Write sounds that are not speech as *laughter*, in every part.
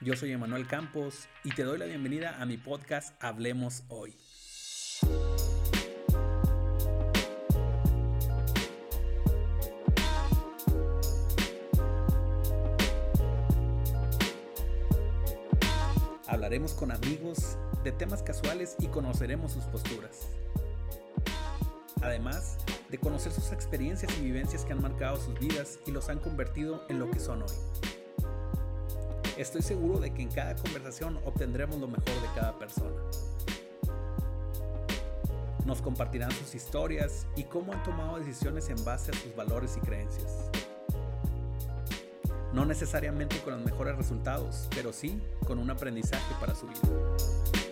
Yo soy Emanuel Campos y te doy la bienvenida a mi podcast Hablemos Hoy. Hablaremos con amigos de temas casuales y conoceremos sus posturas. Además de conocer sus experiencias y vivencias que han marcado sus vidas y los han convertido en lo que son hoy. Estoy seguro de que en cada conversación obtendremos lo mejor de cada persona. Nos compartirán sus historias y cómo han tomado decisiones en base a sus valores y creencias. No necesariamente con los mejores resultados, pero sí con un aprendizaje para su vida.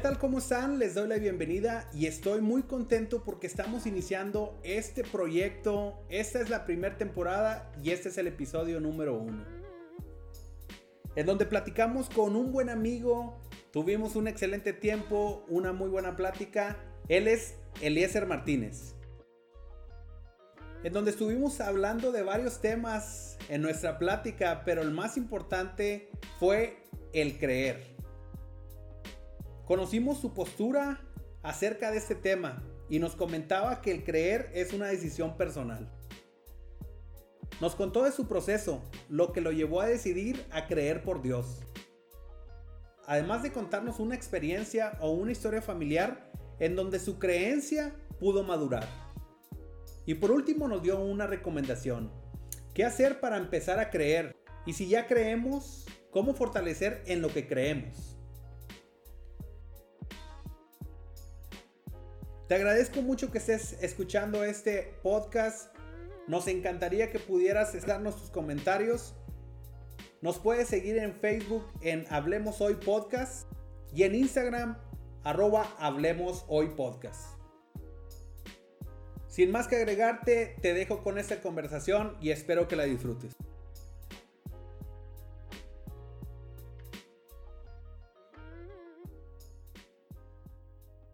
Tal? ¿Cómo están? Les doy la bienvenida y estoy muy contento porque estamos iniciando este proyecto. Esta es la primera temporada y este es el episodio número uno. En donde platicamos con un buen amigo, tuvimos un excelente tiempo, una muy buena plática. Él es Eliezer Martínez. En donde estuvimos hablando de varios temas en nuestra plática, pero el más importante fue el creer. Conocimos su postura acerca de este tema y nos comentaba que el creer es una decisión personal. Nos contó de su proceso, lo que lo llevó a decidir a creer por Dios. Además de contarnos una experiencia o una historia familiar en donde su creencia pudo madurar. Y por último nos dio una recomendación. ¿Qué hacer para empezar a creer? Y si ya creemos, ¿cómo fortalecer en lo que creemos? Te agradezco mucho que estés escuchando este podcast. Nos encantaría que pudieras darnos tus comentarios. Nos puedes seguir en Facebook en Hablemos Hoy Podcast y en Instagram arroba Hablemos Hoy Podcast. Sin más que agregarte, te dejo con esta conversación y espero que la disfrutes.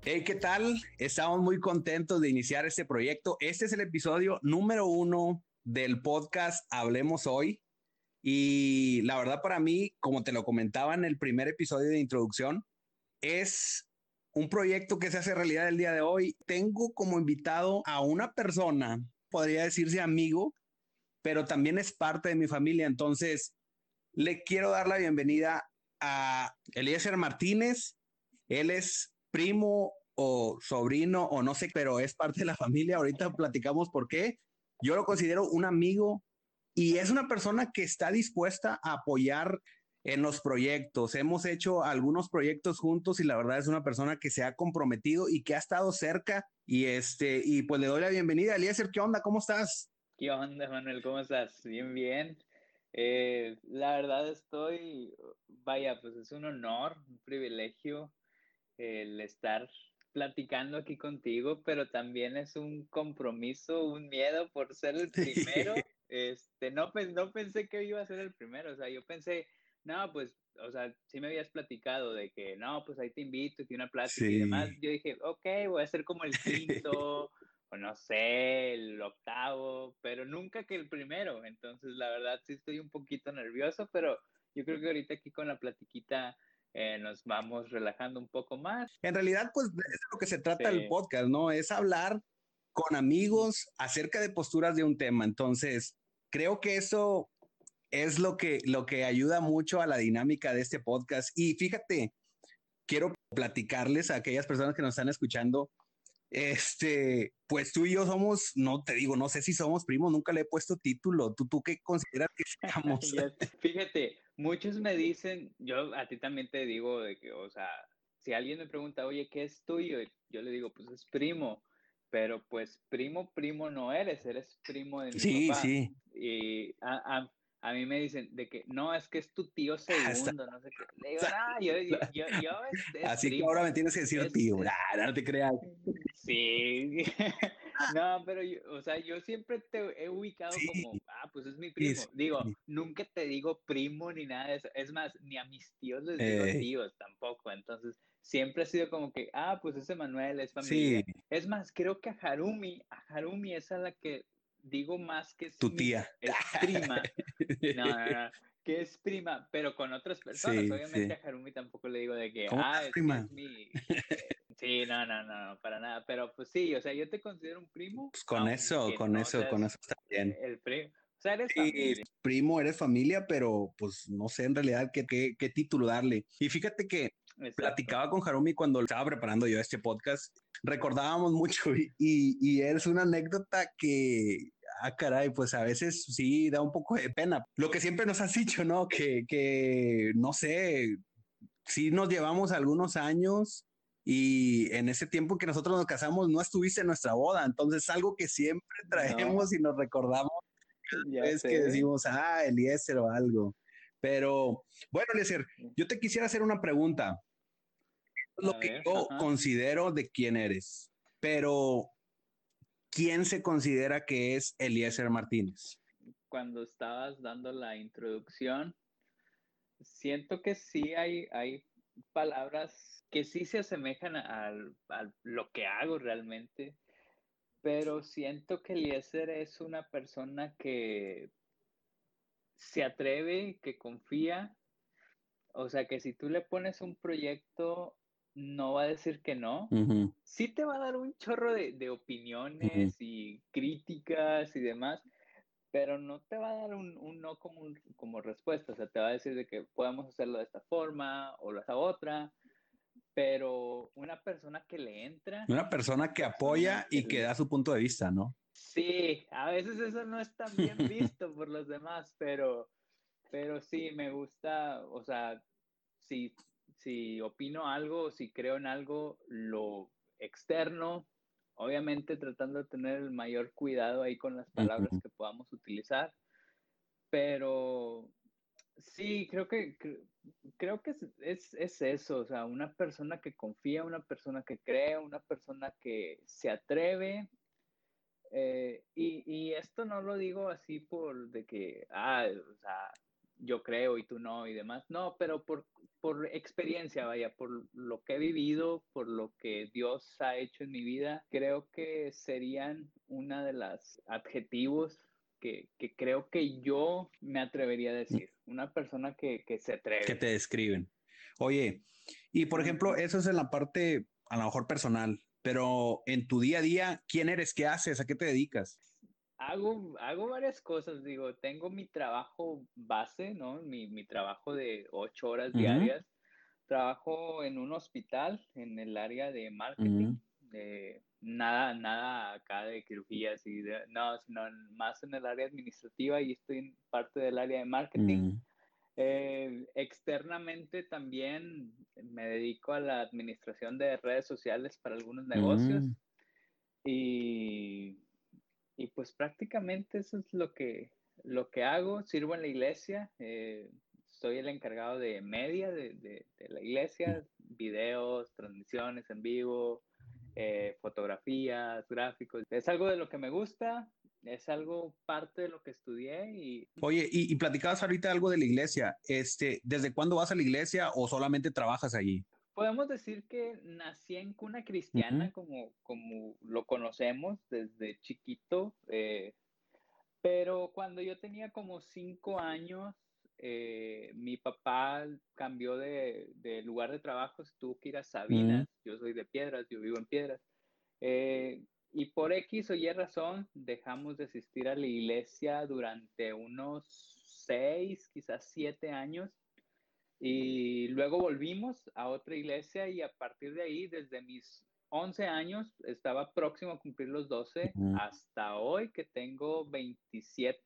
Hey, ¿qué tal? Estamos muy contentos de iniciar este proyecto. Este es el episodio número uno del podcast Hablemos Hoy. Y la verdad para mí, como te lo comentaba en el primer episodio de introducción, es un proyecto que se hace realidad el día de hoy. Tengo como invitado a una persona, podría decirse amigo, pero también es parte de mi familia. Entonces, le quiero dar la bienvenida a Eliezer Martínez. Él es primo o sobrino o no sé, pero es parte de la familia. Ahorita platicamos por qué. Yo lo considero un amigo y es una persona que está dispuesta a apoyar en los proyectos. Hemos hecho algunos proyectos juntos y la verdad es una persona que se ha comprometido y que ha estado cerca y este y pues le doy la bienvenida. Eliezer, ¿qué onda? ¿Cómo estás? ¿Qué onda, Manuel? ¿Cómo estás? Bien, bien. Eh, la verdad estoy, vaya, pues es un honor, un privilegio el estar platicando aquí contigo, pero también es un compromiso, un miedo por ser el *laughs* primero. Este, no, no pensé que iba a ser el primero, o sea, yo pensé, no, pues, o sea, sí me habías platicado de que, no, pues ahí te invito, y una plática y demás. Yo dije, ok, voy a ser como el quinto, *laughs* o no sé, el octavo, pero nunca que el primero. Entonces, la verdad, sí estoy un poquito nervioso, pero yo creo que ahorita aquí con la platiquita eh, nos vamos relajando un poco más. En realidad, pues es de lo que se trata el podcast, ¿no? Es hablar con amigos acerca de posturas de un tema. Entonces, creo que eso es lo que, lo que ayuda mucho a la dinámica de este podcast. Y fíjate, quiero platicarles a aquellas personas que nos están escuchando. Este, pues tú y yo somos, no te digo, no sé si somos primos, nunca le he puesto título. ¿Tú, tú qué consideras que *laughs* seamos? Fíjate, muchos me dicen, yo a ti también te digo de que, o sea, si alguien me pregunta, oye, ¿qué es tuyo? Yo le digo, pues es primo, pero pues primo, primo no eres, eres primo de mi sí, papá. Sí, sí. Y a, a, mí me dicen de que no, es que es tu tío *laughs* ah, segundo, no sé qué. Le digo, ah, yo, yo, *laughs* yo, Así que ahora me tienes que decir tío, no te creas. Sí, *laughs* No, pero yo, o sea, yo siempre te he ubicado como, ah, pues es mi primo. digo, nunca te digo primo ni nada de eso. Es más, ni a mis tíos les digo eh. tíos tampoco. Entonces, siempre ha sido como que, ah, pues ese Manuel es familia. Es más, creo que a Harumi, a Harumi es a la que digo más que tu tía. es prima. No, no, no, que es prima, pero con otras personas. Obviamente a Harumi tampoco le digo de que, ah, es, prima? mi... Sí, no, no, no, para nada. Pero pues sí, o sea, yo te considero un primo. Pues con eso, con eso, con eso está bien. El primo. O sea, eres familia. primo, eres familia, pero pues no sé en realidad qué, qué, qué título darle. Y fíjate que platicaba con Harumi cuando estaba preparando yo este podcast, recordábamos mucho y, y, es una anécdota que, ah, caray, pues a veces sí da un poco de pena. Lo que siempre nos has dicho, ¿no? Que, que no sé, sí nos llevamos algunos años y en ese tiempo que nosotros nos casamos no estuviste en nuestra boda, entonces algo que siempre traemos y nos recordamos *laughs* es que decimos, ah, Eliezer o algo. Pero bueno, Eliezer, yo te quisiera hacer una pregunta. Lo que yo considero de quién eres, pero ¿quién se considera que es Eliezer Martínez? Cuando estabas dando la introducción, siento que sí hay, hay palabras que sí se asemejan a, lo que hago realmente, pero siento que Eliezer es una persona que se atreve, que confía, o sea que si tú le pones un proyecto, no va a decir que no. Sí te va a dar un chorro de, opiniones y críticas y demás, pero no te va a dar un, no como, como respuesta. O sea, te va a decir de que podemos hacerlo de esta forma o de esta otra pero una persona que le entra. Una persona que apoya y que da su punto de vista, ¿no? Sí, a veces eso no es tan bien *laughs* visto por los demás, pero, pero sí, me gusta, o sea, si, si opino algo, si creo en algo, lo externo, obviamente tratando de tener el mayor cuidado ahí con las palabras que podamos utilizar, pero sí, creo que, creo que es, es, eso, o sea, una persona que confía, una persona que cree, una persona que se atreve. Eh, y, y, esto no lo digo así por de que, ah, o sea, yo creo y tú no y demás. No, pero por, por experiencia, vaya, por lo que he vivido, por lo que Dios ha hecho en mi vida, creo que serían una de las adjetivos que, que, creo que yo me atrevería a decir. Una persona que, que, se atreve. Que te describen. Oye, y por ejemplo, eso es en la parte a lo mejor personal, pero en tu día a día, ¿quién eres? ¿Qué haces? ¿A qué te dedicas? Hago, hago varias cosas, digo, tengo mi trabajo base, ¿no? Mi, mi trabajo de ocho horas diarias. Trabajo en un hospital en el área de marketing nada, nada acá de cirugías y no, sino más en el área administrativa y estoy en parte del área de marketing. Eh, externamente también me dedico a la administración de redes sociales para algunos negocios mm. y, y, pues prácticamente eso es lo que, lo que hago. Sirvo en la iglesia, eh, soy el encargado de media de, de, la iglesia, videos, transmisiones en vivo, eh, fotografías, gráficos. Es algo de lo que me gusta, es algo parte de lo que estudié y... Oye, y, y platicabas ahorita algo de la iglesia. Este, ¿Desde cuándo vas a la iglesia o solamente trabajas allí? Podemos decir que nací en cuna cristiana, como, como lo conocemos desde chiquito, eh, pero cuando yo tenía como cinco años, eh, mi papá cambió de, lugar de trabajo, tuvo que ir a Sabinas, yo soy de Piedras, yo vivo en Piedras, eh, y por X o Y razón dejamos de asistir a la iglesia durante unos seis, quizás siete años, y luego volvimos a otra iglesia y a partir de ahí, desde mis 11 años, estaba próximo a cumplir los 12, hasta hoy que tengo 27,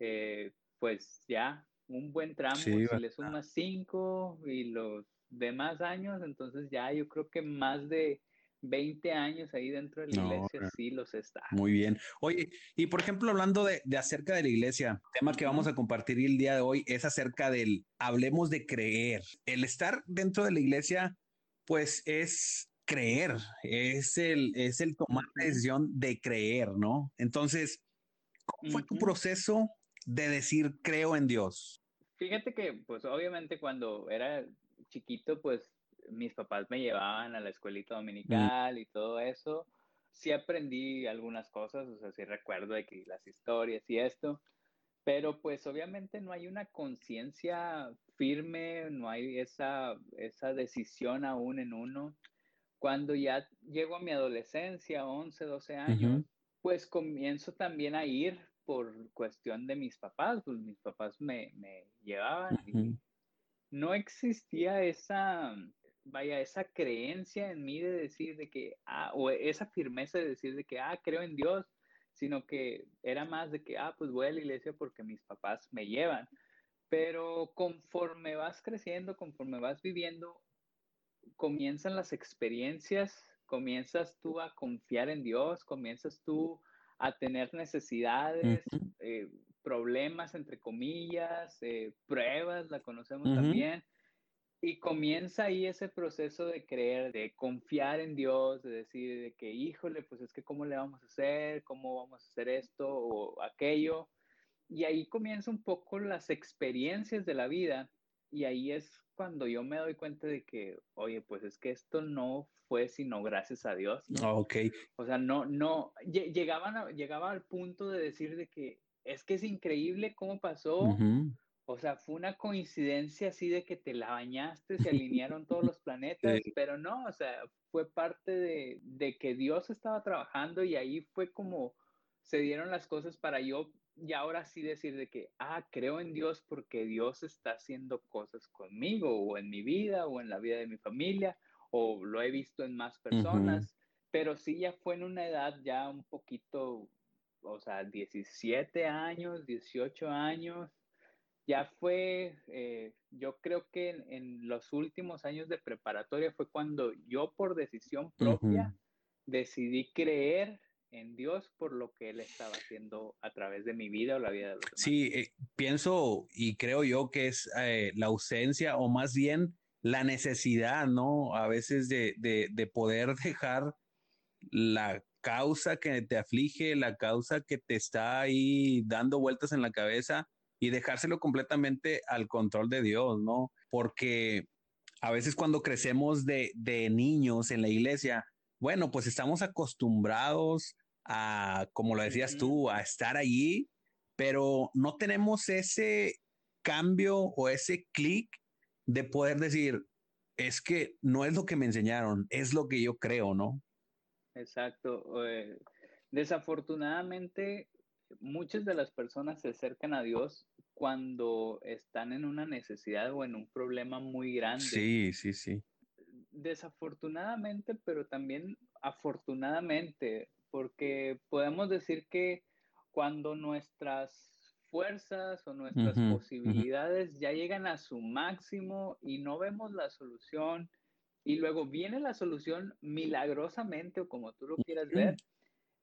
eh, pues ya un buen tramo, si le sumas cinco y los demás años, entonces ya yo creo que más de 20 años ahí dentro de la iglesia sí los está. Muy bien. Oye, y por ejemplo, hablando de, acerca de la iglesia, tema que vamos a compartir el día de hoy es acerca del, hablemos de creer. El estar dentro de la iglesia, pues es creer, es el, es el tomar la decisión de creer, ¿no? Entonces, ¿cómo fue tu proceso de decir creo en Dios? Fíjate que, pues obviamente cuando era chiquito, pues mis papás me llevaban a la escuelita mm. dominical y todo eso. Sí aprendí algunas cosas, o sea, sí recuerdo de que las historias y esto, pero pues obviamente no hay una conciencia firme, no hay esa, esa decisión aún en uno. Cuando ya llego a mi adolescencia, 11, 12 años, pues comienzo también a ir por cuestión de mis papás, pues mis papás me, me llevaban y no existía esa, vaya, esa creencia en mí de decir de que, ah, o esa firmeza de decir de que, ah, creo en Dios, sino que era más de que, ah, pues voy a la iglesia porque mis papás me llevan. Pero conforme vas creciendo, conforme vas viviendo, comienzan las experiencias, comienzas tú a confiar en Dios, comienzas tú a tener necesidades, eh, problemas, entre comillas, eh, pruebas, la conocemos también. Y comienza ahí ese proceso de creer, de confiar en Dios, de decir de que, híjole, pues es que cómo le vamos a hacer, cómo vamos a hacer esto o aquello. Y ahí comienza un poco las experiencias de la vida y ahí es cuando yo me doy cuenta de que, oye, pues es que esto no fue sino gracias a Dios. Ah, ok. O sea, no, no, llegaban llegaba al punto de decir de que es que es increíble cómo pasó. O sea, fue una coincidencia así de que te la bañaste, se *laughs* alinearon todos los planetas, pero no, o sea, fue parte de, de que Dios estaba trabajando y ahí fue como se dieron las cosas para yo y ahora sí decir de que, ah, creo en Dios porque Dios está haciendo cosas conmigo o en mi vida o en la vida de mi familia o lo he visto en más personas, pero sí ya fue en una edad ya un poquito, o sea, 17 años, 18 años, ya fue, eh, yo creo que en, los últimos años de preparatoria fue cuando yo por decisión propia decidí creer en Dios por lo que Él estaba haciendo a través de mi vida o la vida de los demás. Sí, eh, pienso y creo yo que es eh, la ausencia o más bien la necesidad, ¿no? A veces de, de, poder *laughs* dejar la causa que te aflige, la causa que te está ahí dando vueltas en la cabeza y dejárselo completamente al control de Dios, ¿no? Porque a veces cuando crecemos de, de niños en la iglesia, bueno, pues estamos acostumbrados a, como lo decías tú, a estar allí, pero no tenemos ese cambio o ese clic de poder decir, es que no es lo que me enseñaron, es lo que yo creo, ¿no? Exacto. Eh, desafortunadamente, muchas de las personas se acercan a Dios cuando están en una necesidad o en un problema muy grande. Sí, sí, sí. Desafortunadamente, pero también afortunadamente, porque podemos decir que cuando nuestras fuerzas o nuestras posibilidades ya llegan a su máximo y no vemos la solución y luego viene la solución milagrosamente o como tú lo quieras ver,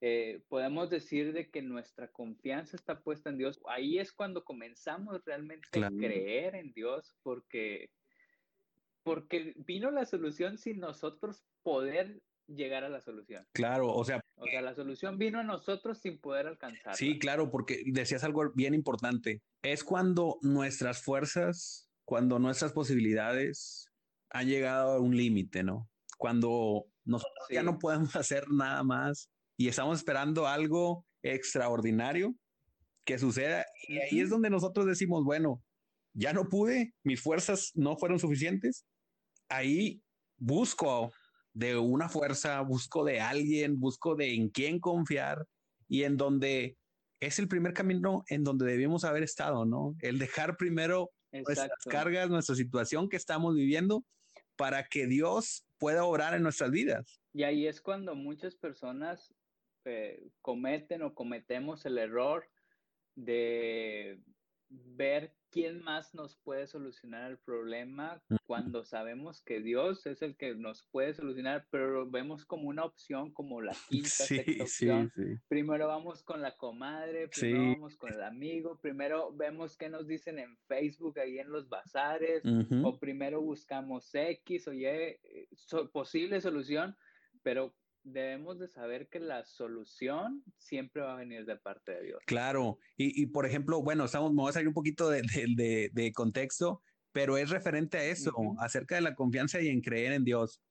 eh, podemos decir de que nuestra confianza está puesta en Dios. Ahí es cuando comenzamos realmente a creer en Dios porque porque vino la solución sin nosotros poder llegar a la solución. Claro, o sea. O sea, la solución vino a nosotros sin poder alcanzarla. Sí, claro, porque decías algo bien importante. Es cuando nuestras fuerzas, cuando nuestras posibilidades han llegado a un límite, ¿no? Cuando nosotros ya no podemos *laughs* hacer nada más y estamos esperando algo extraordinario que suceda. Y ahí es donde nosotros decimos, bueno, ya no pude, mis fuerzas no fueron suficientes, ahí busco de una fuerza, busco de alguien, busco de en quién confiar y en donde es el primer camino en donde debemos haber estado, ¿no? El dejar primero nuestras cargas, nuestra situación que estamos viviendo para que Dios pueda obrar en nuestras vidas. Y ahí es cuando muchas personas eh, cometen o cometemos el error de ver quién más nos puede solucionar el problema cuando sabemos que Dios es el que nos puede solucionar, pero lo vemos como una opción, como la *laughs* quinta, sexta opción. Primero vamos con la comadre, primero vamos con el amigo, primero vemos qué nos dicen en Facebook, ahí en los bazares, o primero buscamos X o Y, eh, posible solución, pero debemos de saber que la solución siempre va a venir de parte de Dios. Claro, y, por ejemplo, bueno, estamos, vamos a salir un poquito de, contexto, pero es referente a eso, acerca de la confianza y en creer en Dios.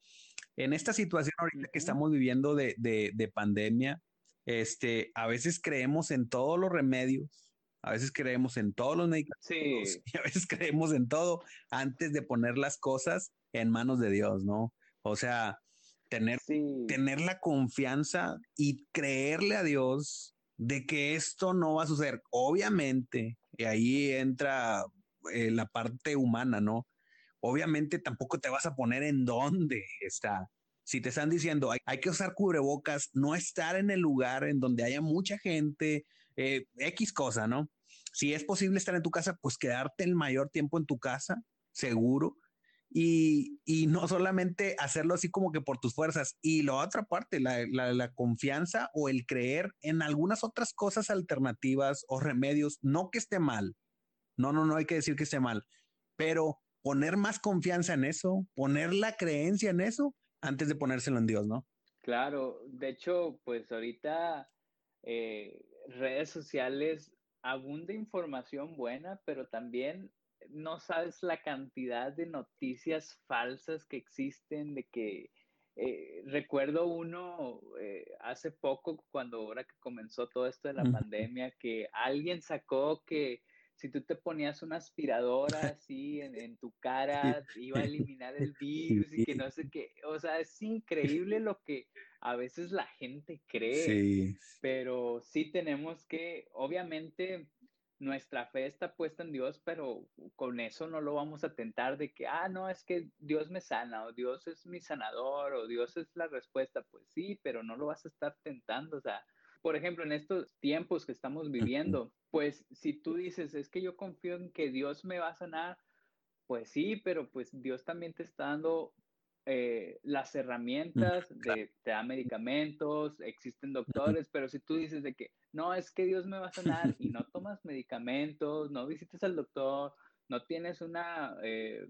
En esta situación ahorita que estamos viviendo de, pandemia, este, a veces creemos en todos los remedios, a veces creemos en todos los medicamentos *laughs* y a veces creemos en todo antes de poner las cosas en manos de Dios, ¿no? O sea, tener, tener la confianza y creerle a Dios de que esto no va a suceder. Obviamente, y ahí entra eh, la parte humana, ¿no? Obviamente tampoco te vas a poner en dónde está. Si te están diciendo hay, hay que usar cubrebocas, no estar en el lugar en donde haya mucha gente, eh, X cosa, ¿no? Si es posible estar en tu casa, pues quedarte el mayor tiempo en tu casa, seguro, y, y, no solamente hacerlo así como que por tus fuerzas. Y la otra parte, la, la, confianza o el creer en algunas otras cosas alternativas o remedios, no que esté mal. No, no, no hay que decir que esté mal, pero poner más confianza en eso, poner la creencia en eso antes de ponérselo en Dios, ¿no? Claro, de hecho, pues ahorita eh, redes sociales abunda información buena, pero también no sabes la cantidad de noticias falsas que existen, de que eh, recuerdo uno eh, hace poco, cuando ahora que comenzó todo esto de la pandemia, que alguien sacó que si tú te ponías una aspiradora así en, tu cara, iba a eliminar el *laughs* virus y que no sé qué. O sea, es increíble lo que a veces la gente cree. Pero sí tenemos que, obviamente, nuestra fe está puesta en Dios, pero con eso no lo vamos a tentar de que, ah, no, es que Dios me sana, o Dios es mi sanador, o Dios es la respuesta. Pues sí, pero no lo vas a estar tentando. O sea, por ejemplo, en estos tiempos que estamos viviendo, pues si tú dices, es que yo confío en que Dios me va a sanar, pues sí, pero pues Dios también te está dando eh, las herramientas, de, te da medicamentos, existen doctores, pero si tú dices de que no, es que Dios me va a sanar y no tomas medicamentos, no visitas al doctor, no tienes una eh,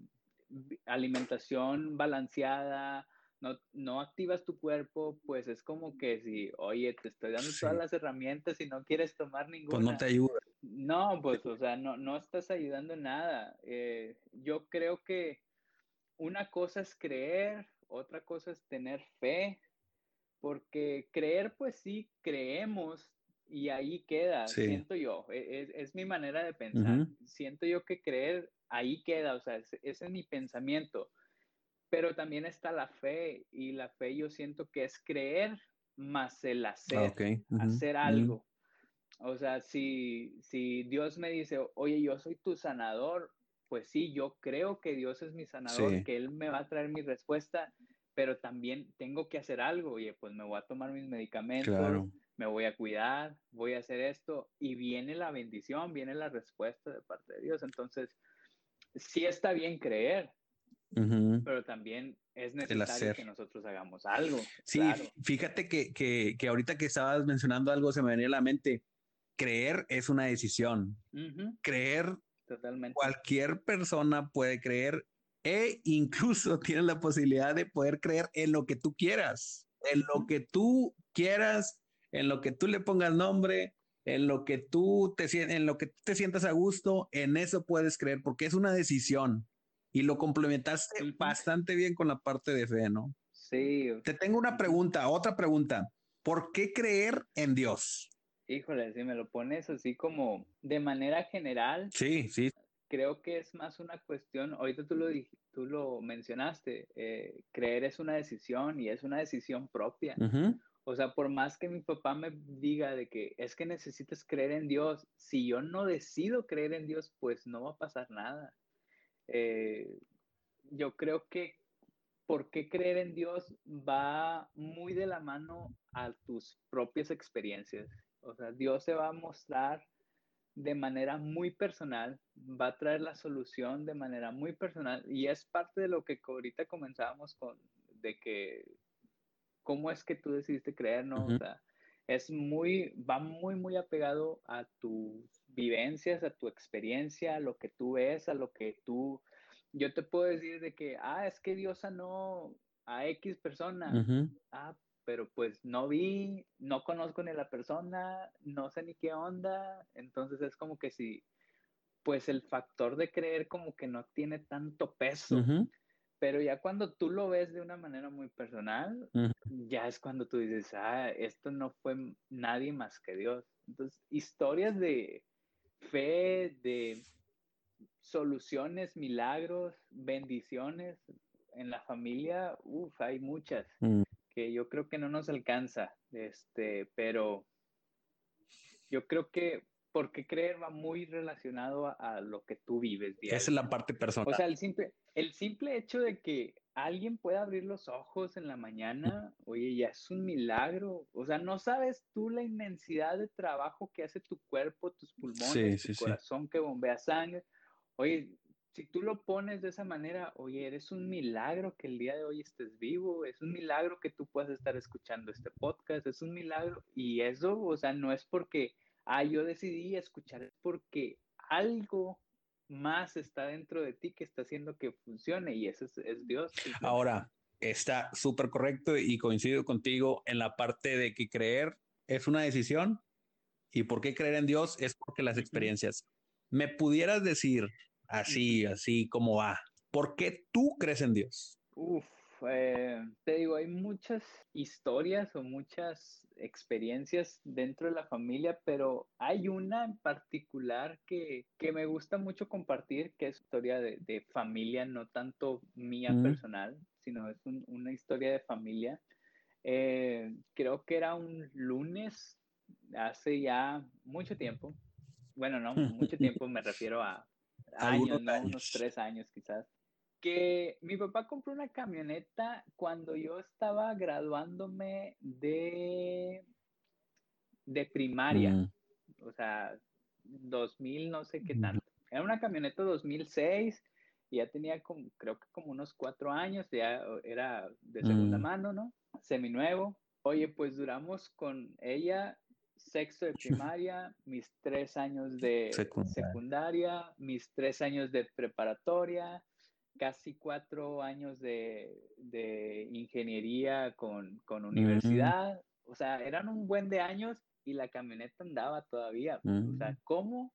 alimentación balanceada, no, no activas tu cuerpo, pues es como que si, oye, te estoy dando todas las herramientas y no quieres tomar ninguna. Pues no te ayuda. No, pues, o sea, no, no estás ayudando en nada. Eh, yo creo que una cosa es creer, otra cosa es tener fe, porque creer, pues sí, creemos y ahí queda, siento yo, e, es, mi manera de pensar, siento yo que creer ahí queda, o sea, ese es mi pensamiento, pero también está la fe y la fe yo siento que es creer más el hacer, hacer algo. O sea, si, si Dios me dice, oye, yo soy tu sanador, pues sí, yo creo que Dios es mi sanador, que Él me va a traer mi respuesta, pero también tengo que hacer algo, oye, pues me voy a tomar mis medicamentos, me voy a cuidar, voy a hacer esto, y viene la bendición, viene la respuesta de parte de Dios. Entonces, sí está bien creer, pero también es necesario que nosotros hagamos algo. Sí, fíjate que, que, que, ahorita que estabas mencionando algo se me venía a la mente. Creer es una decisión. Creer Totalmente. Cualquier persona puede creer e incluso *laughs* tiene la posibilidad de poder creer en lo que tú quieras, en lo que tú quieras, en lo que tú le pongas nombre, en lo que tú te en lo que te sientas a gusto, en eso puedes creer porque es una decisión y lo complementaste bastante bien con la parte de fe, ¿no? Sí. Te tengo una pregunta, otra pregunta. ¿Por qué creer en Dios? Híjole, si me lo pones así como de manera general. Sí, sí. Creo que es más una cuestión, ahorita tú lo, tú lo mencionaste, eh, creer es una decisión y es una decisión propia. O sea, por más que mi papá me diga de que es que necesitas creer en Dios, si yo no decido creer en Dios, pues no va a pasar nada. Eh, yo creo que por qué creer en Dios va muy de la mano a tus propias experiencias. O sea, Dios se va a mostrar de manera muy personal, va a traer la solución de manera muy personal y es parte de lo que ahorita comenzábamos con, de que, ¿cómo es que tú decidiste creer, no? O sea, es muy, va muy, muy apegado a tus vivencias, a tu experiencia, a lo que tú ves, a lo que tú, yo te puedo decir de que, ah, es que Dios sanó a X persona, ah, pero pues no vi, no conozco ni a la persona, no sé ni qué onda, entonces es como que si, pues el factor de creer como que no tiene tanto peso, pero ya cuando tú lo ves de una manera muy personal, ya es cuando tú dices, ah, esto no fue nadie más que Dios. Entonces, historias de fe, de soluciones, milagros, bendiciones en la familia, uff, hay muchas. Mm que yo creo que no nos alcanza, este, pero yo creo que porque creer va muy relacionado a, lo que tú vives. Esa es la parte personal. O sea, el simple, el simple hecho de que alguien pueda abrir los ojos en la mañana, oye, ya es un milagro. O sea, no sabes tú la inmensidad de trabajo que hace tu cuerpo, tus pulmones, tu corazón que bombea sangre. Oye, si tú lo pones de esa manera, oye, eres un milagro que el día de hoy estés vivo, es un milagro que tú puedas estar escuchando este podcast, es un milagro. Y eso, o sea, no es porque, ah, yo decidí escuchar, es porque algo más está dentro de ti que está haciendo que funcione y eso es, Dios. Ahora, está súper correcto y coincido contigo en la parte de que creer es una decisión y por qué creer en Dios es porque las experiencias. ¿Me pudieras decir así, así como va. ¿Por qué tú crees en Dios? Uf, eh, te digo, hay muchas historias o muchas experiencias dentro de la familia, pero hay una en particular que, me gusta mucho compartir, que es historia de, familia, no tanto mía personal, sino es una historia de familia. Eh, creo que era un lunes, hace ya mucho tiempo. Bueno, no mucho *laughs* tiempo, me refiero a años, unos tres años quizás, que mi papá compró una camioneta cuando yo estaba graduándome de, de primaria, mm. o sea, 2000, no sé qué tanto. Era una camioneta 2006 y ya tenía como, creo que como unos cuatro años, ya era de segunda mm. mano, ¿no? Seminuevo. Oye, pues duramos con ella sexto de primaria, mis tres años de secundaria. mis tres años de preparatoria, casi cuatro años de, ingeniería con, universidad. O sea, eran un buen de años y la camioneta andaba todavía. O sea, ¿cómo?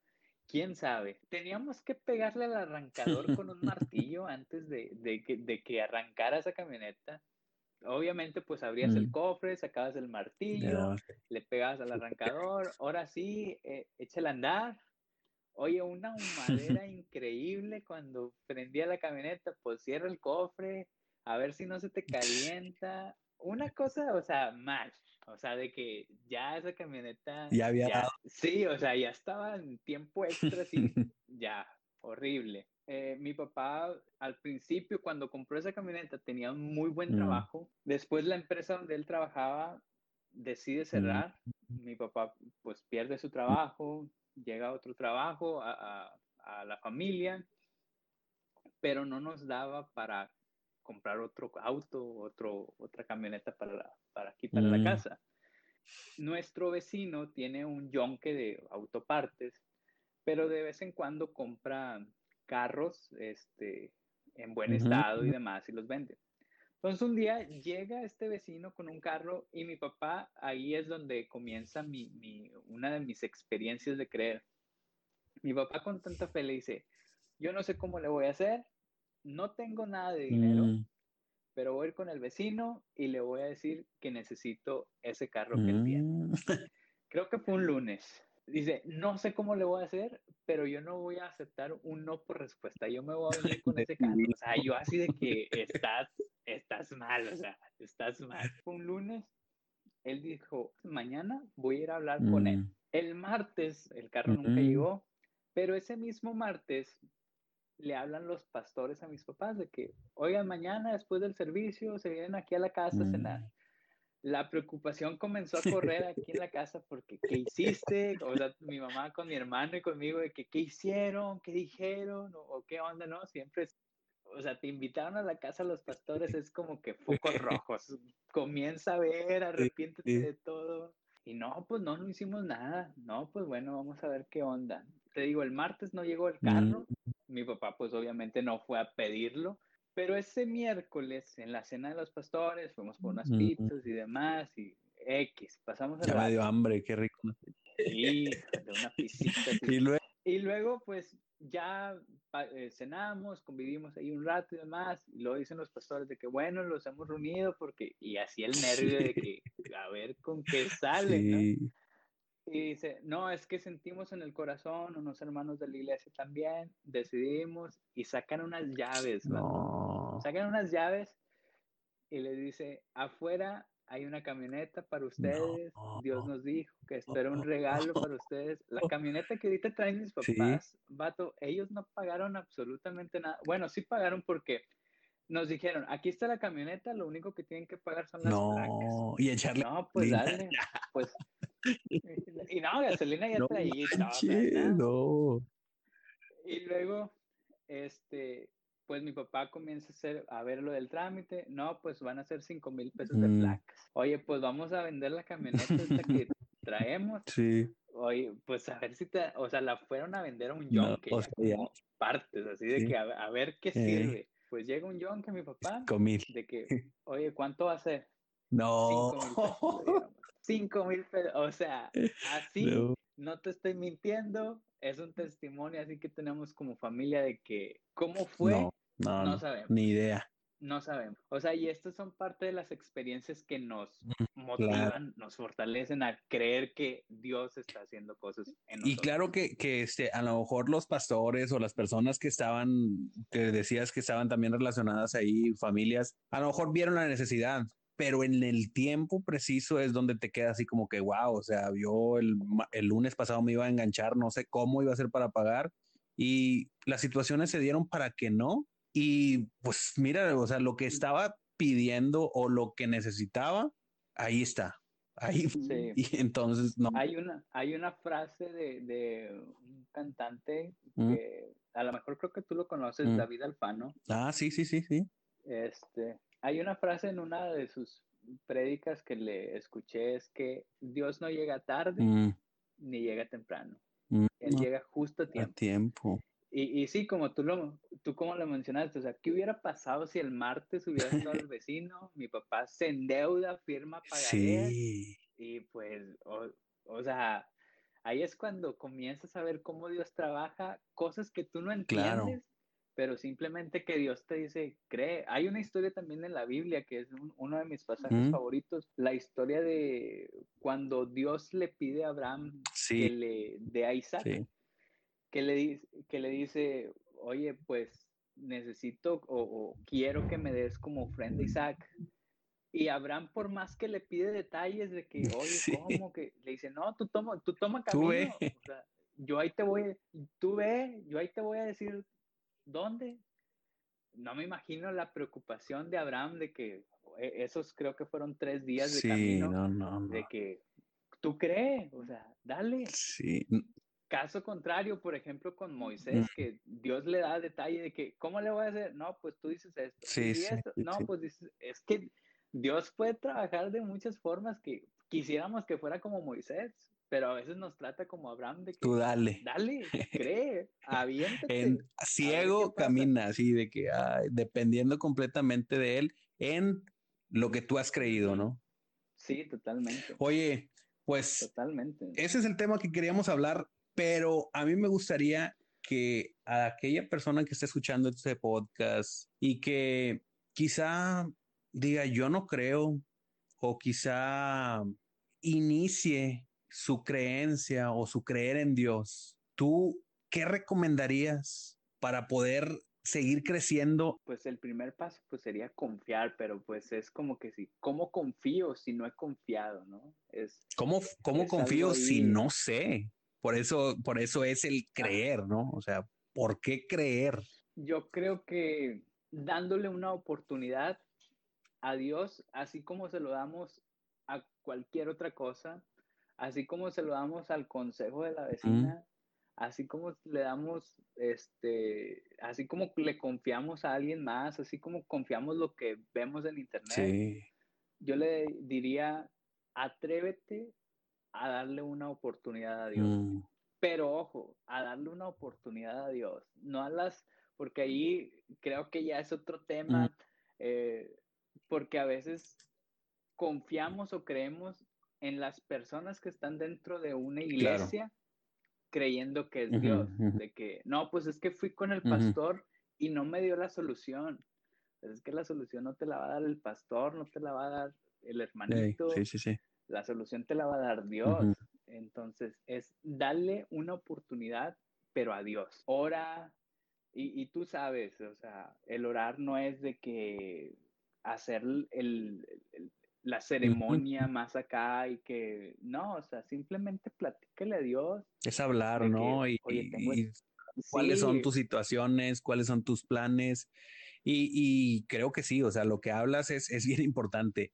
¿Quién sabe? Teníamos que pegarle al arrancador con un martillo antes de, que, de que arrancara esa camioneta obviamente pues abrías el mm. cofre, sacabas el martillo, le pegabas al arrancador, ahora sí, eh, échale a andar. Oye, una humadera *laughs* increíble cuando prendía la camioneta, pues cierra el cofre, a ver si no se te calienta. Una cosa, o sea, mal. O sea, de que ya esa camioneta. Ya había. sí, o sea, ya estaba en tiempo extra, sí, *laughs* ya, horrible. Eh, mi papá al principio cuando compró esa camioneta tenía un muy buen mm. trabajo. Después la empresa donde él trabajaba decide mm. cerrar. Mi papá pues pierde su trabajo, llega a otro trabajo, a, la familia, pero no nos daba para comprar otro auto, otro, otra camioneta para, para aquí, para la casa. Nuestro vecino tiene un yonque de autopartes, pero de vez en cuando compra carros este, en buen estado y demás y los vende. Entonces un día llega este vecino con un carro y mi papá, ahí es donde comienza mi, mi, una de mis experiencias de creer. Mi papá con tanta fe le dice, yo no sé cómo le voy a hacer, no tengo nada de dinero, mm. pero voy a ir con el vecino y le voy a decir que necesito ese carro que él tiene. Mm. *laughs* Creo que fue un lunes dice, no sé cómo le voy a hacer, pero yo no voy a aceptar un no por respuesta, yo me voy a venir con ese carro. O sea, yo así de que estás, estás mal, o sea, estás mal. Un lunes, él dijo, mañana voy a ir a hablar con él. Mm. El martes, el carro nunca mm. llegó, pero ese mismo martes le hablan los pastores a mis papás de que, oigan, mañana después del servicio se vienen aquí a la casa a cenar. Mm la preocupación comenzó a correr aquí en la *laughs* casa porque ¿qué hiciste? O sea, mi mamá con mi hermano y conmigo de que ¿qué hicieron? ¿Qué dijeron? ¿O, qué onda? No, siempre o sea, te invitaron a la casa los pastores, es como que focos rojos. Comienza a ver, *laughs* arrepiéntete de todo. Y no, pues no, no hicimos nada. No, pues bueno, vamos a ver qué onda. Te digo, el martes no llegó el carro. Mm. Mi papá, pues obviamente no fue a pedirlo. Pero ese miércoles, en la cena de los pastores, fuimos por unas pizzas y demás, y X, pasamos a Ya me dio hambre, qué rico. Sí, de una pisita. y, luego... y luego, pues, ya eh, cenamos, convivimos ahí un rato y demás, y luego dicen los pastores de que, bueno, los hemos reunido porque, y así el nervio de *laughs* que, a ver con qué sale, ¿no? Y dice, no, es que sentimos en el corazón, unos hermanos de la iglesia también, decidimos y sacan unas llaves, no. sacan unas llaves y le dice, afuera hay una camioneta para ustedes, Dios nos dijo que espera un regalo para ustedes. La camioneta que ahorita traen mis papás, vato, ellos no pagaron absolutamente nada. Bueno, sí pagaron porque nos dijeron, aquí está la camioneta, lo único que tienen que pagar son las no, y echarle. No, pues dale, pues *laughs* y no, gasolina ya está ahí. No. Y luego, este, pues mi papá comienza a, hacer, a ver lo del trámite. No, pues van a ser cinco mil pesos de mm. placas. Oye, pues vamos a vender la camioneta esta que *laughs* traemos. Sí. Oye, pues a ver si te, o sea, la fueron a vender a un John que partes, así de que a, ver qué sirve. Pues llega un que mi papá, de que, *laughs* oye, ¿cuánto va a ser? No. Cinco mil pesos. O sea, así no. te estoy mintiendo. Es un testimonio así que tenemos como familia de que cómo fue, no, no, sabemos. Ni idea. No sabemos. O sea, y estas son parte de las experiencias que nos motivan, nos fortalecen a creer que Dios está haciendo cosas en nosotros. Y claro que, que este, a lo mejor los pastores o las personas que estaban, que decías que estaban también relacionadas ahí, familias, a lo mejor vieron la necesidad, pero en el tiempo preciso es donde te queda así como que, wow, o sea, yo el, lunes pasado me iba a enganchar, no sé cómo iba a ser para pagar y las situaciones se dieron para que no. Y pues mira, o sea, lo que estaba pidiendo o lo que necesitaba, ahí está. Ahí, sí. y entonces no. Hay una, hay una frase de, de un cantante mm. que a lo mejor creo que tú lo conoces, mm. David Alfano. Ah, sí, sí, sí, sí. Este, hay una frase en una de sus prédicas que le escuché, es que Dios no llega tarde mm. ni llega temprano. Mm, Él llega justo a tiempo. tiempo. Y, y, sí, como tú lo, tú como lo mencionaste, o sea, ¿qué hubiera pasado si el martes hubiera estado el *laughs* vecino? Mi papá se endeuda, firma para sí. y pues, o, o, sea, ahí es cuando comienzas a ver cómo Dios trabaja, cosas que tú no entiendes, pero simplemente que Dios te dice, cree. Hay una historia también en la Biblia que es uno de mis pasajes favoritos, la historia de cuando Dios le pide a Abraham que le dé a Isaac, que, le, que le dice, oye, pues necesito o, quiero que me des como ofrenda Isaac. Y Abraham, por más que le pide detalles de que, *laughs* oye, ¿cómo? Que le dice, no, tú toma, tú toma camino. O sea, yo ahí te voy, tú ve, yo ahí te voy a decir ¿dónde? No me imagino la preocupación de Abraham de que e, esos creo que fueron tres días de camino. No, no, De que tú crees, o sea, dale. Sí. Caso contrario, por ejemplo, con Moisés, que Dios le da detalle de que, ¿cómo le voy a hacer? No, pues tú dices esto. Sí, sí, no, pues dices, es que Dios puede trabajar de muchas formas que quisiéramos que fuera como Moisés, pero a veces nos trata como Abraham de que tú dale, dale, *laughs* cree, aviéntate. En ciego camina, así de que dependiendo completamente de él en lo que tú has creído, ¿no? Sí, totalmente. Oye, pues totalmente. Ese es el tema que queríamos hablar, pero a mí me gustaría que a aquella persona que esté escuchando este podcast y que quizá diga yo no creo o quizá inicie su creencia o su creer en Dios, ¿tú qué recomendarías para poder seguir creciendo? Pues el primer paso pues sería confiar, pero pues es como que si, ¿cómo confío si no he confiado, no? Es ¿Cómo, cómo confío si no sé? Por eso, por eso es el creer, ¿no? O sea, ¿por qué creer? Yo creo que dándole una oportunidad a Dios, así como se lo damos a cualquier otra cosa, así como se lo damos al consejo de la vecina, así como le damos, este, así como le confiamos a alguien más, así como confiamos lo que vemos en internet, yo le diría, atrévete a darle una oportunidad a Dios. Mm. Pero ojo, a darle una oportunidad a Dios, no a las, porque ahí creo que ya es otro tema, mm. eh, porque a veces confiamos o creemos en las personas que están dentro de una iglesia creyendo que es Dios, de que no, pues es que fui con el pastor y no me dio la solución. Pues es que la solución no te la va a dar el pastor, no te la va a dar el hermanito. Sí, sí, sí. La solución te la va a dar Dios. Entonces, es darle una oportunidad, pero a Dios. Ora, y, y, tú sabes, o sea, el orar no es de que hacer el, la ceremonia más acá y que no, o sea, simplemente platícale a Dios. Es hablar, ¿no? y, cuáles son tus situaciones, cuáles son tus planes. Y, creo que sí, o sea, lo que hablas es, es bien importante.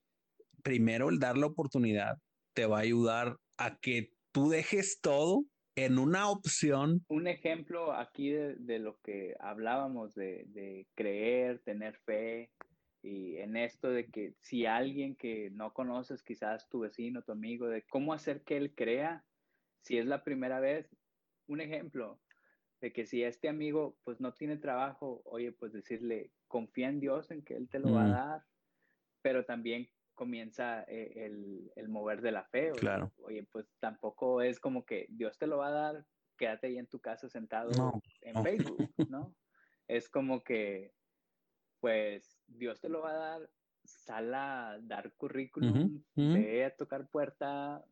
Primero, el dar la oportunidad te va a ayudar a que tú dejes todo en una opción. Un ejemplo aquí de, lo que hablábamos de, de, creer, tener fe, y en esto de que si alguien que no conoces, quizás tu vecino, tu amigo, de cómo hacer que él crea, si es la primera vez, un ejemplo de que si este amigo pues no tiene trabajo, oye, pues decirle, confía en Dios en que Él te lo va a dar, pero también comienza eh, el, mover de la fe. Claro. Oye, pues tampoco es como que Dios te lo va a dar, quédate ahí en tu casa sentado en Facebook, ¿no? *laughs* Es como que, pues, Dios te lo va a dar, sal a dar currículum, ve a tocar puerta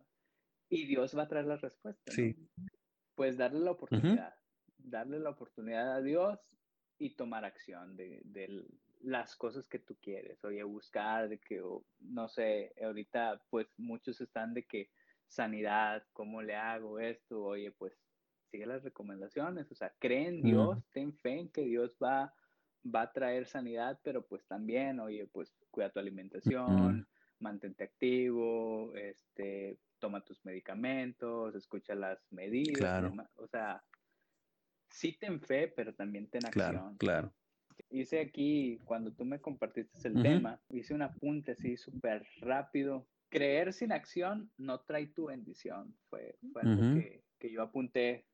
y Dios va a traer la respuesta. Sí. Pues darle la oportunidad, darle la oportunidad a Dios y tomar acción de, las cosas que tú quieres. Oye, buscar de que, no sé, ahorita pues muchos están de que sanidad, ¿cómo le hago esto? Oye, pues sigue las recomendaciones, o sea, cree en Dios, ten fe en que Dios va va a traer sanidad, pero pues también, oye, pues cuida tu alimentación, mantente activo, este, toma tus medicamentos, escucha las medidas, o sea, sí ten fe, pero también ten acción. Claro, Hice aquí, cuando tú me compartiste el tema, hice un apunte así súper rápido. Creer sin acción no trae tu bendición. Fue, fue algo que, que yo apunté.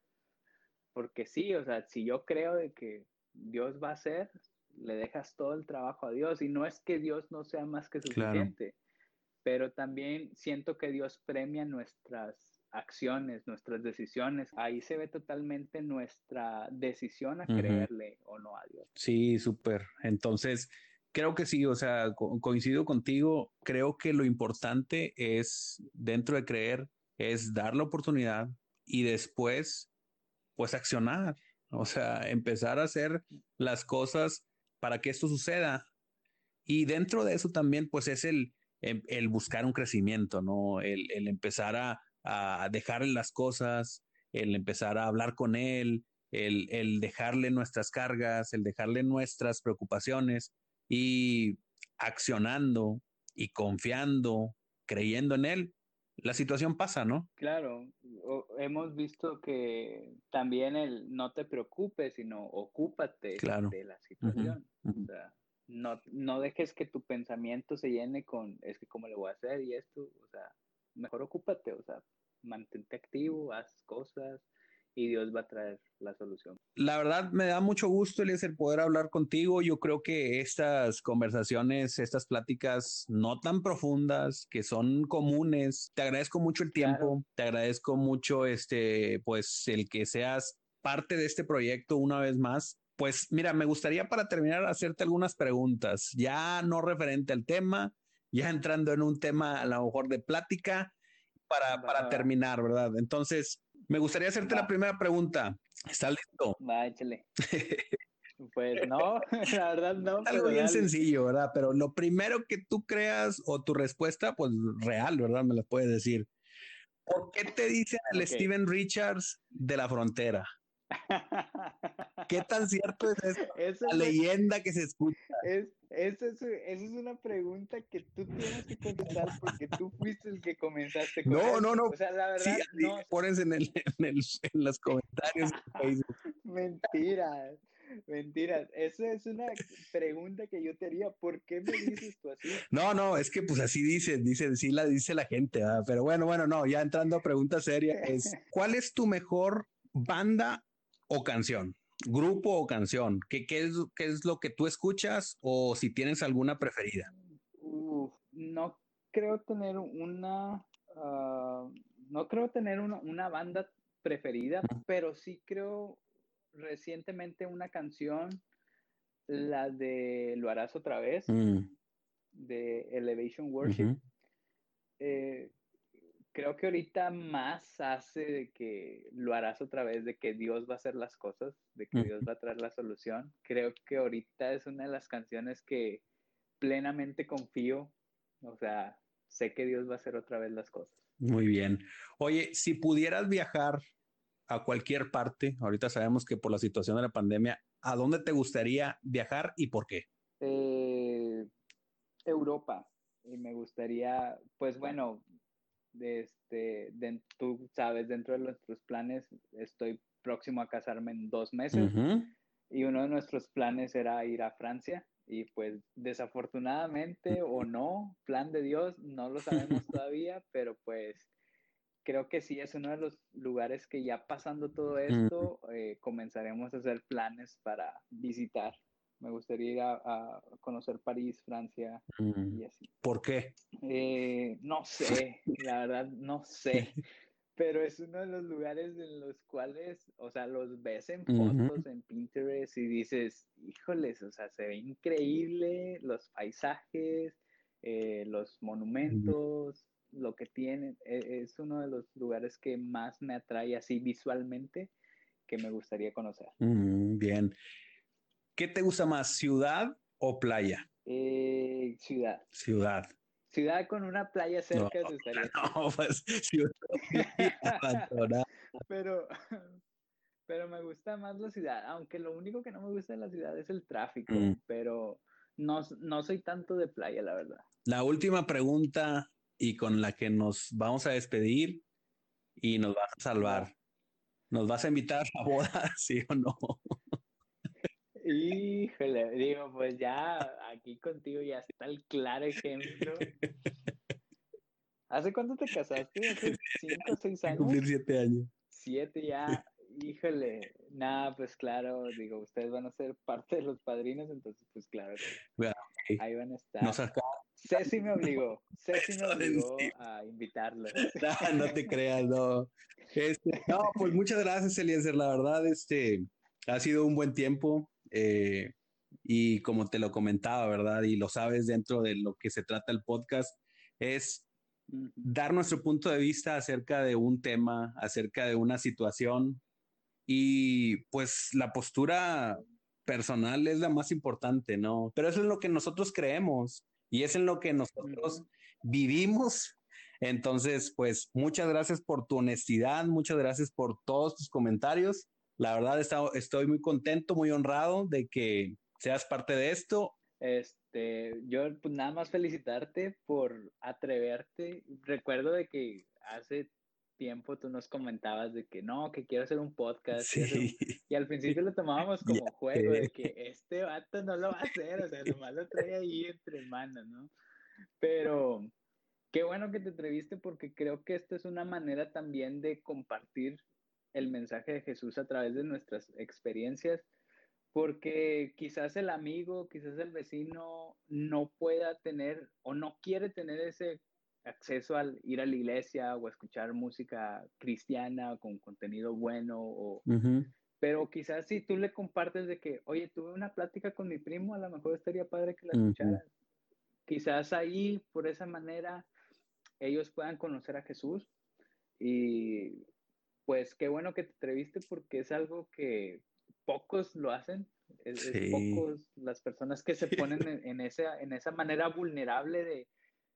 Porque sí, o sea, si yo creo de que Dios va a hacer, le dejas todo el trabajo a Dios y no es que Dios no sea más que suficiente, pero también siento que Dios premia nuestras acciones, nuestras decisiones. Ahí se ve totalmente nuestra decisión a creerle o no a Dios. Sí, súper. Entonces, creo que sí, o sea, coincido contigo. Creo que lo importante es, dentro de creer, es dar la oportunidad y después, pues, accionar. O sea, empezar a hacer las cosas para que esto suceda. Y dentro de eso también, pues es el, em, el, buscar un crecimiento, ¿no? El, el empezar a, a, dejarle las cosas, el empezar a hablar con él, el, el dejarle nuestras cargas, el dejarle nuestras preocupaciones y accionando y confiando, creyendo en él, la situación pasa, ¿no? Claro, hemos visto que también el no te preocupes, sino ocúpate de la situación. O sea, no, no dejes que tu pensamiento se llene con, es que cómo le voy a hacer y esto, o sea, mejor ocúpate, o sea, mantente activo, haz cosas, y Dios va a traer la solución. La verdad me da mucho gusto, el poder hablar contigo. Yo creo que estas conversaciones, estas pláticas no tan profundas, que son comunes, te agradezco mucho el tiempo, te agradezco mucho este, pues el que seas parte de este proyecto una vez más. Pues mira, me gustaría para terminar hacerte algunas preguntas, ya no referente al tema, ya entrando en un tema a lo mejor de plática para, para terminar, ¿verdad? Entonces, me gustaría hacerte la primera pregunta. ¿Estás listo? Va, échale. *laughs* Pues no, *laughs* la verdad no. Algo bien sencillo, ¿verdad? Pero lo primero que tú creas o tu respuesta, pues real, ¿verdad? Me la puedes decir. ¿Por qué te dicen el Steven Richards de la frontera? ¿Qué tan cierto es eso? *laughs* la leyenda que se escucha. Es, esa, es, una pregunta que tú tienes que contestar porque tú fuiste el que comenzaste con No, no, no. O sea, la verdad, sí, no. Pónense en, el, en, el, en los comentarios. *laughs* Mentiras. Mentiras, esa es una pregunta que yo te haría. ¿Por qué me dices tú así? *laughs* No, no, es que pues así dice, dice, sí la dice la gente, pero bueno, bueno, no, ya entrando a pregunta seria, es ¿cuál es tu mejor banda o canción? grupo o canción? ¿Qué, qué, es, qué es lo que tú escuchas o si tienes alguna preferida? no creo tener una, ah, no creo tener una, banda preferida, pero sí creo recientemente una canción, la de Lo harás otra vez, mm. de Elevation Worship. eh, creo que ahorita más hace de que lo harás otra vez, de que Dios va a hacer las cosas, de que Dios va a traer la solución. Creo que ahorita es una de las canciones que plenamente confío, o sea, sé que Dios va a hacer otra vez las cosas. Muy bien. Oye, si pudieras viajar a cualquier parte, ahorita sabemos que por la situación de la pandemia, ¿a dónde te gustaría viajar y por qué? Eh, Europa. Y me gustaría, pues bueno, este, tú sabes, dentro de nuestros planes, estoy próximo a casarme en dos meses. Y uno de nuestros planes era ir a Francia y pues desafortunadamente o no, *laughs* plan de Dios, no lo sabemos *laughs* todavía, pero pues creo que sí es uno de los lugares que ya pasando todo esto, eh, comenzaremos a hacer planes para visitar. Me gustaría ir a, conocer París, Francia y así. ¿Por qué? Eh, no sé, *laughs* la verdad no sé. Pero es uno de los lugares en los cuales, o sea, los ves en fotos, en Pinterest y dices, híjoles, o sea, se ve increíble los paisajes, eh, los monumentos, lo que tienen. E, es uno de los lugares que más me atrae así visualmente que me gustaría conocer. bien. ¿Qué te gusta más, ciudad o playa? Eh, ciudad. Ciudad. Ciudad con una playa cerca no, *laughs* No, pues ciudad. *laughs* pero, *laughs* pero me gusta más la ciudad, aunque lo único que no me gusta de la ciudad es el tráfico, mm. pero no, no soy tanto de playa, la verdad. La última pregunta y con la que nos vamos a despedir y nos vas a salvar. ¿Nos vas a invitar a boda, sí o no? Híjole, digo, pues ya aquí contigo ya está el claro ejemplo. ¿Hace cuánto te casaste? ¿Hace cinco o seis años? Cumplir siete años. Siete ya. Híjole, nada, pues claro, digo, ustedes van a ser parte de los padrinos, entonces pues claro, ahí van a estar. Nos. Ceci me obligó, Ceci me obligó a invitarlo. No, no te creas, no. Este, no, pues muchas gracias, Eliezer, la verdad, este, ha sido un buen tiempo. Eh, y como te lo comentaba, ¿verdad? Y lo sabes dentro de lo que se trata el podcast, es dar nuestro punto de vista acerca de un tema, acerca de una situación y pues la postura personal es la más importante, ¿no? Pero eso es lo que nosotros creemos y es en lo que nosotros vivimos. Entonces, pues muchas gracias por tu honestidad, muchas gracias por todos tus comentarios la verdad estoy muy contento, muy honrado de que seas parte de esto. Este, yo pues nada más felicitarte por atreverte. Recuerdo de que hace tiempo tú nos comentabas de que no, que quiero hacer un podcast. Y al principio lo tomábamos *laughs* como juego, de que este vato no lo va a hacer, o sea, nomás lo trae ahí entre manos, ¿no? Pero qué bueno que te atreviste porque creo que esta es una manera también de compartir el mensaje de Jesús a través de nuestras experiencias, porque quizás el amigo, quizás el vecino no pueda tener o no quiere tener ese acceso al ir a la iglesia o a escuchar música cristiana con contenido bueno o pero quizás si tú le compartes de que, oye, tuve una plática con mi primo, a lo mejor estaría padre que la escucharas. Quizás ahí, por esa manera, ellos puedan conocer a Jesús y pues qué bueno que te atreviste porque es algo que pocos lo hacen. Es, pocos las personas que se *laughs* ponen en, esa, en esa manera vulnerable de,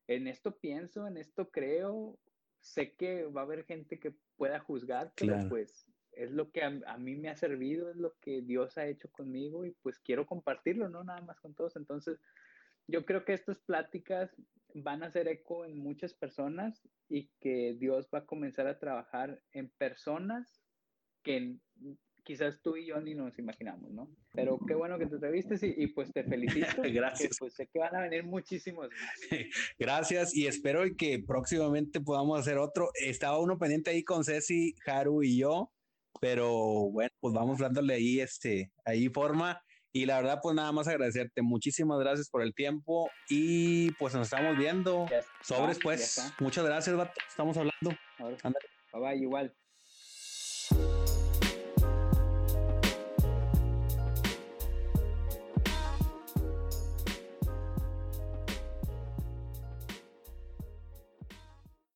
en esto pienso, en esto creo. Sé que va a haber gente que pueda juzgar, pero pues es lo que a, a, mí me ha servido, es lo que Dios ha hecho conmigo y pues quiero compartirlo, no nada más con todos. Entonces, yo creo que estas pláticas van a hacer eco en muchas personas y que Dios va a comenzar a trabajar en personas que quizás tú y yo ni nos imaginamos, ¿no? Pero qué bueno que te entrevistes y, y pues te felicito. *laughs* Gracias. pues sé que van a venir muchísimos *laughs* Gracias y espero que próximamente podamos hacer otro. Estaba uno pendiente ahí con Ceci, Haru y yo, pero bueno, pues vamos dándole ahí, este, ahí forma. Y la verdad, pues nada más agradecerte. Muchísimas gracias por el tiempo y pues nos estamos viendo. Sobres, pues. Muchas gracias, Estamos hablando. Bye bye, igual.